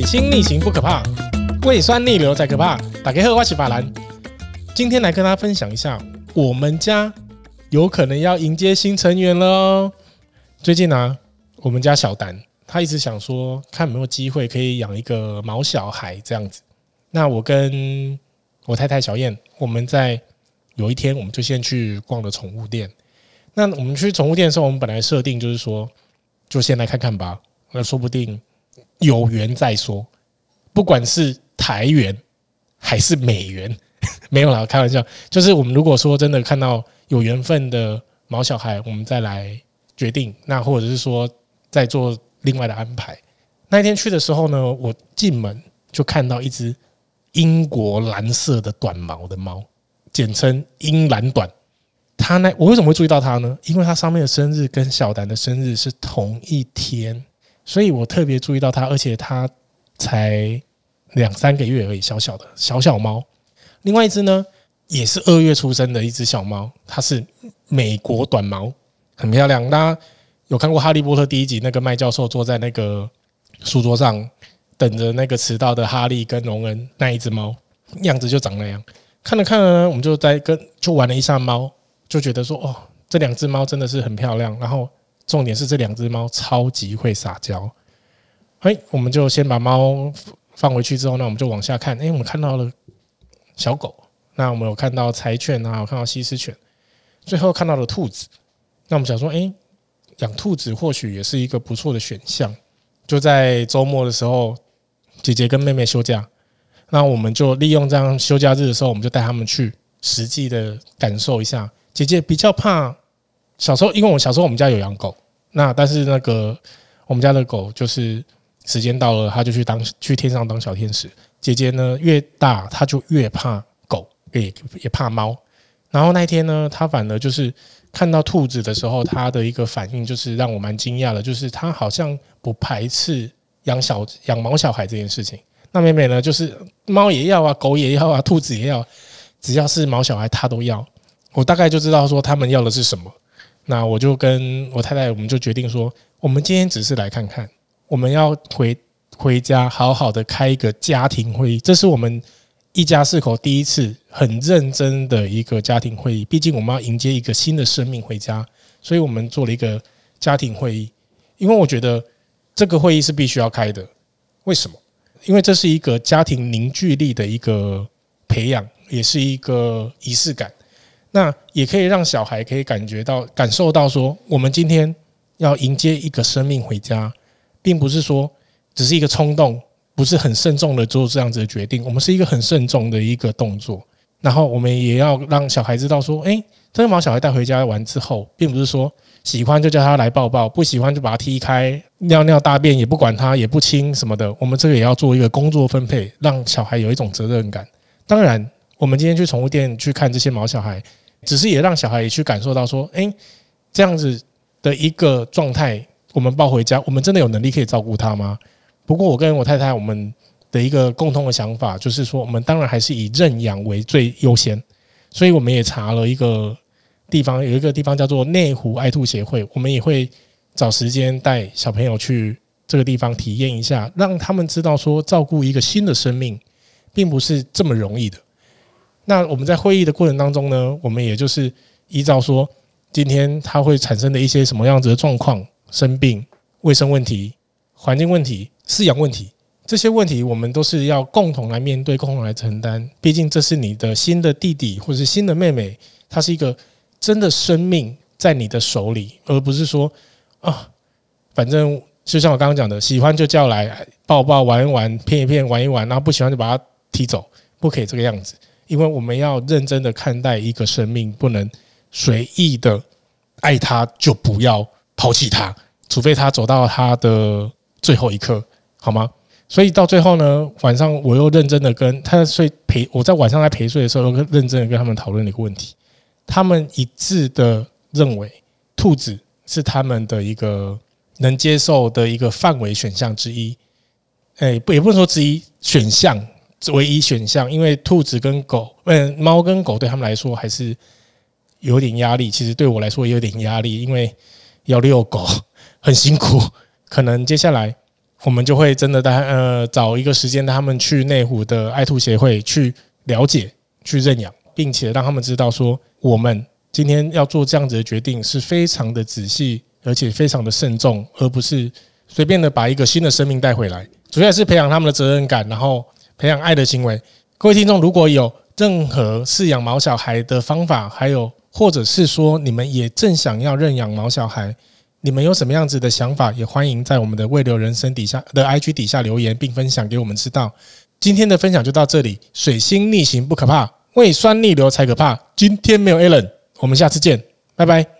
水星逆行不可怕，胃酸逆流才可怕。打开后，我是法兰，今天来跟大家分享一下，我们家有可能要迎接新成员了。最近呢、啊，我们家小丹他一直想说，看有没有机会可以养一个毛小孩这样子。那我跟我太太小燕，我们在有一天，我们就先去逛了宠物店。那我们去宠物店的时候，我们本来设定就是说，就先来看看吧。那说不定。有缘再说，不管是台元还是美元，没有啦，开玩笑。就是我们如果说真的看到有缘分的毛小孩，我们再来决定。那或者是说再做另外的安排。那一天去的时候呢，我进门就看到一只英国蓝色的短毛的猫，简称英蓝短。它呢，我为什么会注意到它呢？因为它上面的生日跟小丹的生日是同一天。所以我特别注意到它，而且它才两三个月而已，小小的小小猫。另外一只呢，也是二月出生的一只小猫，它是美国短毛，很漂亮。大家有看过《哈利波特》第一集，那个麦教授坐在那个书桌上，等着那个迟到的哈利跟荣恩那一只猫，样子就长那样。看了看着呢，我们就在跟就玩了一下猫，就觉得说哦，这两只猫真的是很漂亮。然后。重点是这两只猫超级会撒娇。哎，我们就先把猫放回去之后，那我们就往下看。哎，我们看到了小狗，那我们有看到柴犬啊，有看到西施犬，最后看到了兔子。那我们想说，哎，养兔子或许也是一个不错的选项。就在周末的时候，姐姐跟妹妹休假，那我们就利用这样休假日的时候，我们就带他们去实际的感受一下。姐姐比较怕。小时候，因为我小时候我们家有养狗，那但是那个我们家的狗就是时间到了，它就去当去天上当小天使。姐姐呢越大，它就越怕狗，也也怕猫。然后那一天呢，它反而就是看到兔子的时候，它的一个反应就是让我蛮惊讶的，就是它好像不排斥养小养毛小孩这件事情。那妹妹呢，就是猫也要啊，狗也要啊，兔子也要，只要是毛小孩它都要。我大概就知道说他们要的是什么。那我就跟我太太，我们就决定说，我们今天只是来看看，我们要回回家，好好的开一个家庭会议。这是我们一家四口第一次很认真的一个家庭会议。毕竟我们要迎接一个新的生命回家，所以我们做了一个家庭会议。因为我觉得这个会议是必须要开的。为什么？因为这是一个家庭凝聚力的一个培养，也是一个仪式感。那也可以让小孩可以感觉到、感受到，说我们今天要迎接一个生命回家，并不是说只是一个冲动，不是很慎重的做这样子的决定。我们是一个很慎重的一个动作，然后我们也要让小孩知道说，诶，这个毛小孩带回家完之后，并不是说喜欢就叫他来抱抱，不喜欢就把他踢开，尿尿大便也不管他，也不亲什么的。我们这个也要做一个工作分配，让小孩有一种责任感。当然，我们今天去宠物店去看这些毛小孩。只是也让小孩也去感受到说，诶，这样子的一个状态，我们抱回家，我们真的有能力可以照顾他吗？不过我跟我太太我们的一个共同的想法就是说，我们当然还是以认养为最优先，所以我们也查了一个地方，有一个地方叫做内湖爱兔协会，我们也会找时间带小朋友去这个地方体验一下，让他们知道说，照顾一个新的生命，并不是这么容易的。那我们在会议的过程当中呢，我们也就是依照说，今天它会产生的一些什么样子的状况，生病、卫生问题、环境问题、饲养问题，这些问题我们都是要共同来面对、共同来承担。毕竟这是你的新的弟弟或者是新的妹妹，他是一个真的生命在你的手里，而不是说啊，反正就像我刚刚讲的，喜欢就叫来抱抱、玩一玩、骗一骗、玩一玩，然后不喜欢就把他踢走，不可以这个样子。因为我们要认真的看待一个生命，不能随意的爱他，就不要抛弃他，除非他走到他的最后一刻，好吗？所以到最后呢，晚上我又认真的跟他睡陪，我在晚上在陪睡的时候，又认真的跟他们讨论了一个问题，他们一致的认为，兔子是他们的一个能接受的一个范围选项之一，哎，不也不能说之一选项。唯一选项，因为兔子跟狗，嗯，猫跟狗对他们来说还是有点压力。其实对我来说也有点压力，因为要遛狗很辛苦。可能接下来我们就会真的带呃找一个时间带他们去内湖的爱兔协会去了解、去认养，并且让他们知道说，我们今天要做这样子的决定是非常的仔细，而且非常的慎重，而不是随便的把一个新的生命带回来。主要是培养他们的责任感，然后培养爱的行为。各位听众，如果有任何饲养毛小孩的方法，还有或者是说你们也正想要认养毛小孩，你们有什么样子的想法，也欢迎在我们的未留人生底下的 IG 底下留言，并分享给我们知道。今天的分享就到这里，水星逆行不可怕，胃酸逆流才可怕。今天没有 Allen，我们下次见，拜拜。